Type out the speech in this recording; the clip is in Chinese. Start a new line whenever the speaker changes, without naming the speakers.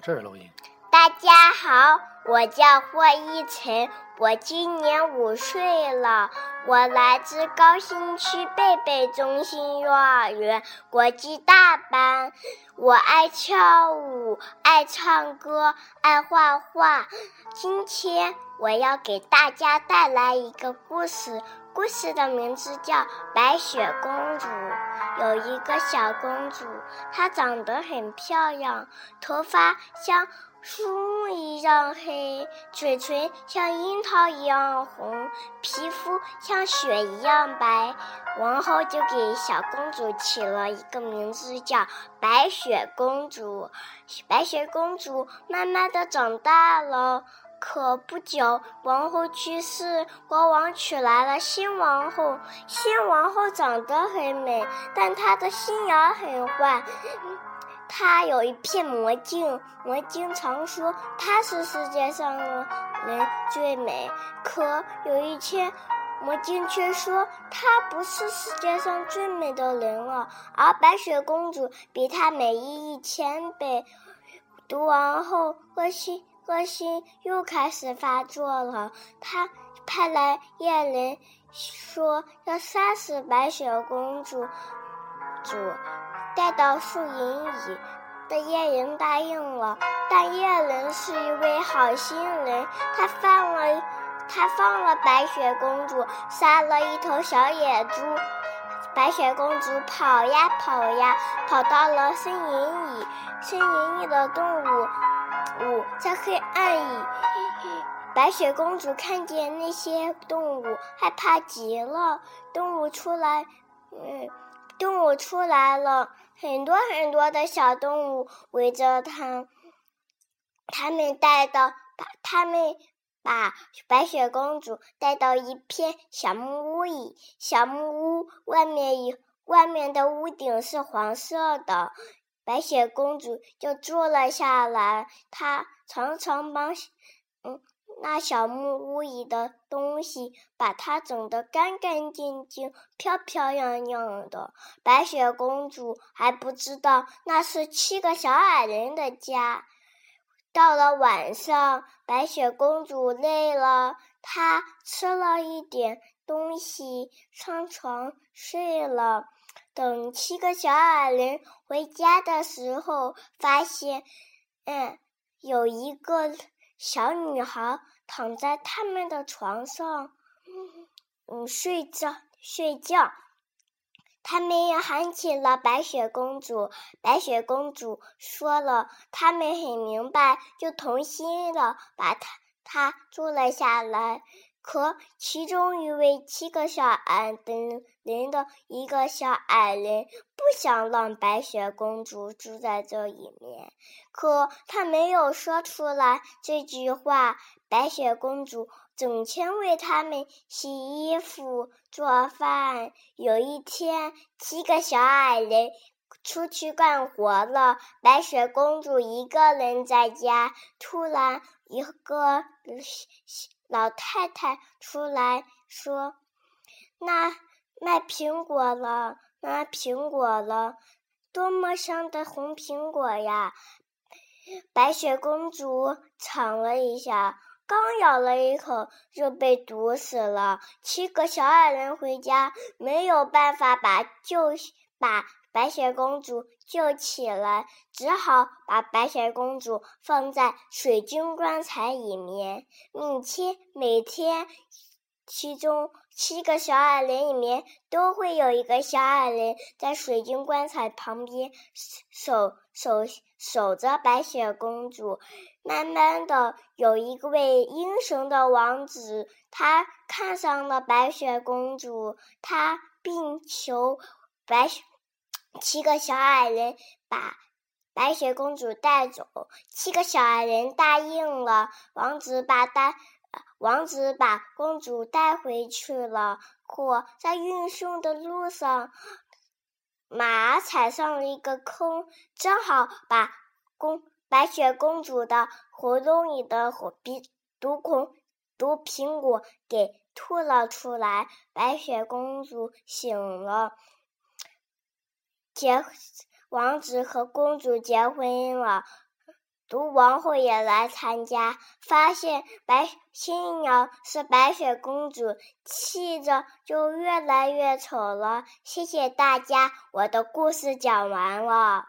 这是录音。
大家好，我叫霍一晨，我今年五岁了，我来自高新区贝贝中心幼儿园国际大班。我爱跳舞，爱唱歌，爱画画。今天我要给大家带来一个故事，故事的名字叫《白雪公主》。有一个小公主，她长得很漂亮，头发像。树木一样黑，嘴唇像樱桃一样红，皮肤像雪一样白。王后就给小公主起了一个名字，叫白雪公主。白雪公主慢慢的长大了，可不久，王后去世，国王娶来了新王后。新王后长得很美，但她的心眼很坏。她有一片魔镜，魔镜常说她是世界上的人最美。可有一天，魔镜却说她不是世界上最美的人了，而白雪公主比她美一千倍。读完后，恶心恶心又开始发作了。他派来夜人，说要杀死白雪公主。主。带到树林里的夜人答应了，但夜人是一位好心人，他放了他放了白雪公主，杀了一头小野猪。白雪公主跑呀跑呀，跑到了森林里，森林里的动物物在黑暗里。白雪公主看见那些动物，害怕极了。动物出来，嗯。动物出来了，很多很多的小动物围着她。他们带到把他们把白雪公主带到一片小木屋里。小木屋外面有外面的屋顶是黄色的，白雪公主就坐了下来。她常常帮嗯。那小木屋里的东西把它整得干干净净、漂漂亮亮的。白雪公主还不知道那是七个小矮人的家。到了晚上，白雪公主累了，她吃了一点东西，上床睡了。等七个小矮人回家的时候，发现，嗯，有一个。小女孩躺在他们的床上，嗯，睡着睡觉。他们也喊起了白雪公主。白雪公主说了，他们很明白，就同心了，把她她住了下来。可其中一位七个小矮人的一个小矮人不想让白雪公主住在这里面，可他没有说出来这句话。白雪公主整天为他们洗衣服、做饭。有一天，七个小矮人出去干活了，白雪公主一个人在家。突然，一个。老太太出来说：“那卖苹果了，卖苹果了，多么香的红苹果呀！”白雪公主尝了一下，刚咬了一口就被毒死了。七个小矮人回家，没有办法把救把。白雪公主救起来，只好把白雪公主放在水晶棺材里面。每天，每天，其中七个小矮人里面都会有一个小矮人在水晶棺材旁边守守守着白雪公主。慢慢的，有一位英雄的王子，他看上了白雪公主，他并求白雪。七个小矮人把白雪公主带走，七个小矮人答应了。王子把带王子把公主带回去了。可在运送的路上，马踩上了一个坑，正好把公白雪公主的喉咙里的鼻毒毒苹果给吐了出来。白雪公主醒了。结王子和公主结婚了，毒王后也来参加，发现白新娘是白雪公主，气着就越来越丑了。谢谢大家，我的故事讲完了。